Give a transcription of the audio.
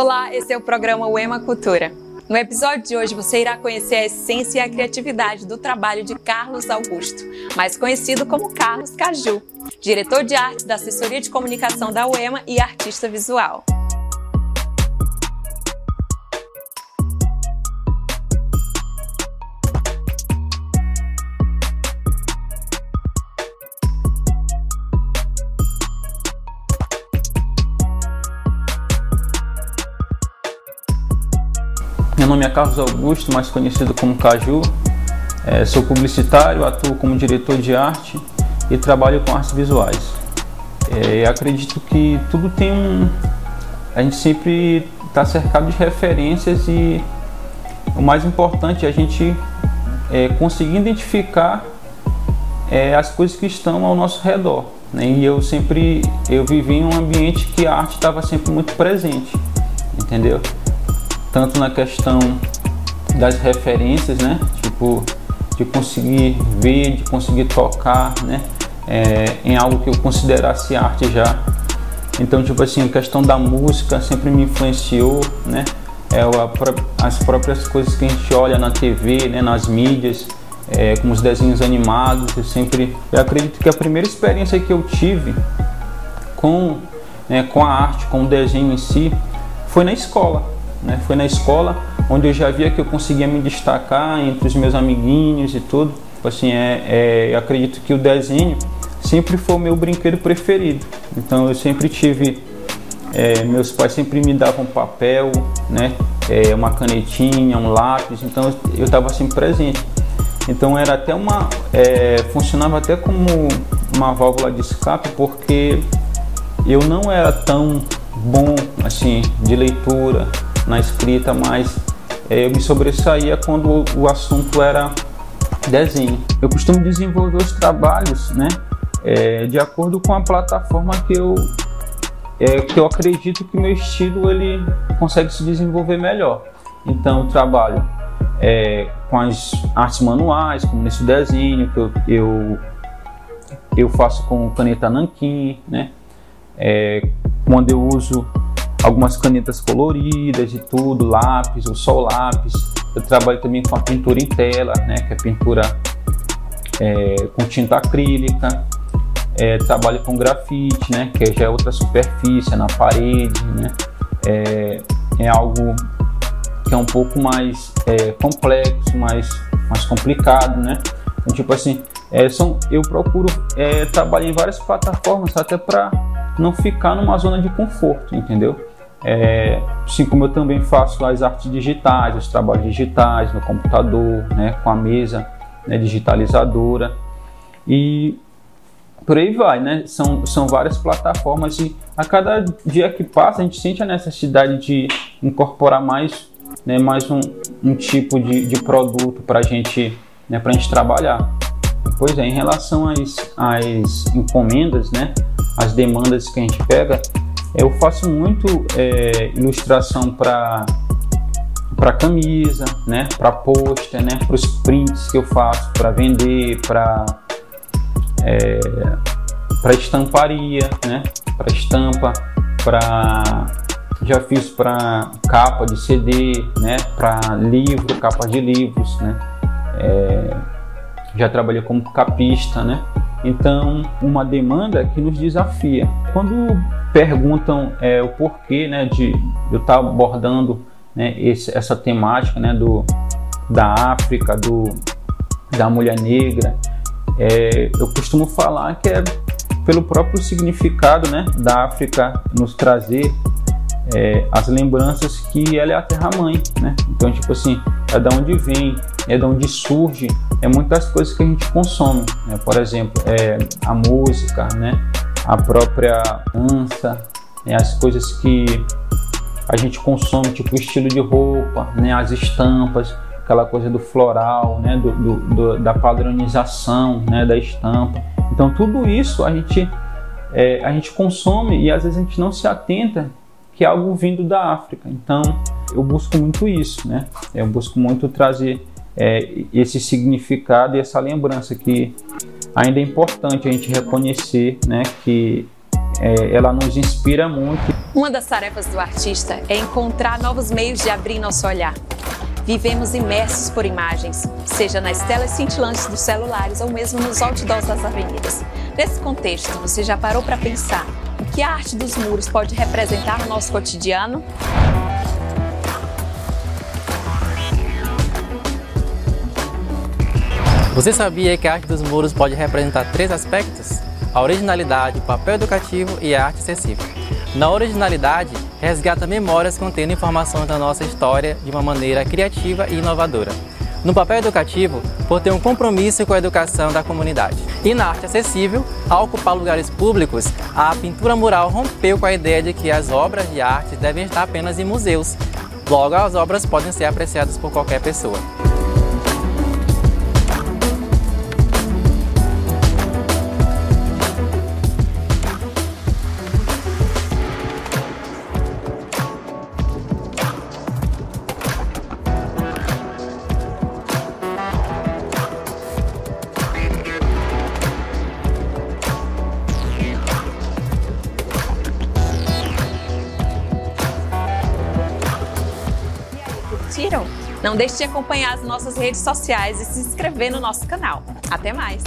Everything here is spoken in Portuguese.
Olá, esse é o programa Uema Cultura. No episódio de hoje você irá conhecer a essência e a criatividade do trabalho de Carlos Augusto, mais conhecido como Carlos Caju, diretor de arte da assessoria de comunicação da UEMA e artista visual. Nome é Carlos Augusto, mais conhecido como Caju. É, sou publicitário, atuo como diretor de arte e trabalho com artes visuais. É, acredito que tudo tem um. A gente sempre está cercado de referências e o mais importante é a gente é, conseguir identificar é, as coisas que estão ao nosso redor. Né? E eu sempre eu vivi em um ambiente que a arte estava sempre muito presente, entendeu? Tanto na questão das referências, né? Tipo, de conseguir ver, de conseguir tocar, né? É, em algo que eu considerasse arte já. Então, tipo assim, a questão da música sempre me influenciou, né? É, a, as próprias coisas que a gente olha na TV, né? Nas mídias, é, como os desenhos animados, eu sempre... Eu acredito que a primeira experiência que eu tive com, né, com a arte, com o desenho em si, foi na escola né? Foi na escola onde eu já via que eu conseguia me destacar entre os meus amiguinhos e tudo. Tipo assim, é, é, eu acredito que o desenho sempre foi o meu brinquedo preferido. Então eu sempre tive, é, meus pais sempre me davam papel, né? É, uma canetinha, um lápis. Então eu estava sempre presente. Então era até uma, é, funcionava até como uma válvula de escape porque eu não era tão bom assim de leitura, na escrita, mas é, eu me sobressaía quando o assunto era desenho. Eu costumo desenvolver os trabalhos, né, é, de acordo com a plataforma que eu é, que eu acredito que meu estilo ele consegue se desenvolver melhor. Então eu trabalho é, com as artes manuais, como nesse desenho que eu, eu, eu faço com caneta nanquim, né? É, quando eu uso algumas canetas coloridas e tudo, lápis ou só lápis. Eu trabalho também com a pintura em tela, né, que é pintura é, com tinta acrílica. É, trabalho com grafite, né, que já é outra superfície, é na parede, né. É, é algo que é um pouco mais é, complexo, mais, mais complicado, né. Então, tipo assim, é, são, eu procuro é, trabalhar em várias plataformas até para não ficar numa zona de conforto, entendeu? É, assim como eu também faço as artes digitais, os trabalhos digitais no computador, né, com a mesa né, digitalizadora e por aí vai, né? São, são várias plataformas e a cada dia que passa a gente sente a necessidade de incorporar mais, né, mais um, um tipo de, de produto para gente, né, a gente trabalhar. Pois é, em relação às, às encomendas, né, as demandas que a gente pega, eu faço muito é, ilustração para para camisa, né, para pôster, né, para os prints que eu faço para vender, para é, para estamparia, né, para estampa, para já fiz para capa de CD, né, para livro, capa de livros, né, é, já trabalhei como capista, né. Então, uma demanda que nos desafia. Quando perguntam é, o porquê né, de eu estar abordando né, esse, essa temática né, do, da África, do, da mulher negra, é, eu costumo falar que é pelo próprio significado né, da África nos trazer é, as lembranças que ela é a terra-mãe, né? Então, tipo assim, é da onde vem, é da onde surge, é muitas coisas que a gente consome, né? Por exemplo, é, a música, né? A própria dança, né? as coisas que a gente consome, tipo o estilo de roupa, né? As estampas, aquela coisa do floral, né? Do, do, do, da padronização, né? Da estampa. Então, tudo isso a gente é, a gente consome e às vezes a gente não se atenta que é algo vindo da África. Então, eu busco muito isso, né? Eu busco muito trazer é, esse significado e essa lembrança que ainda é importante a gente reconhecer, né? Que é, ela nos inspira muito. Uma das tarefas do artista é encontrar novos meios de abrir nosso olhar. Vivemos imersos por imagens, seja nas telas cintilantes dos celulares ou mesmo nos outdoors das avenidas. Nesse contexto, você já parou para pensar o que a arte dos muros pode representar no nosso cotidiano? Você sabia que a arte dos muros pode representar três aspectos? A originalidade, o papel educativo e a arte acessível. Na originalidade, resgata memórias contendo informações da nossa história de uma maneira criativa e inovadora. No papel educativo, por ter um compromisso com a educação da comunidade. E na arte acessível, ao ocupar lugares públicos, a pintura mural rompeu com a ideia de que as obras de arte devem estar apenas em museus. Logo, as obras podem ser apreciadas por qualquer pessoa. Não deixe de acompanhar as nossas redes sociais e se inscrever no nosso canal. Até mais!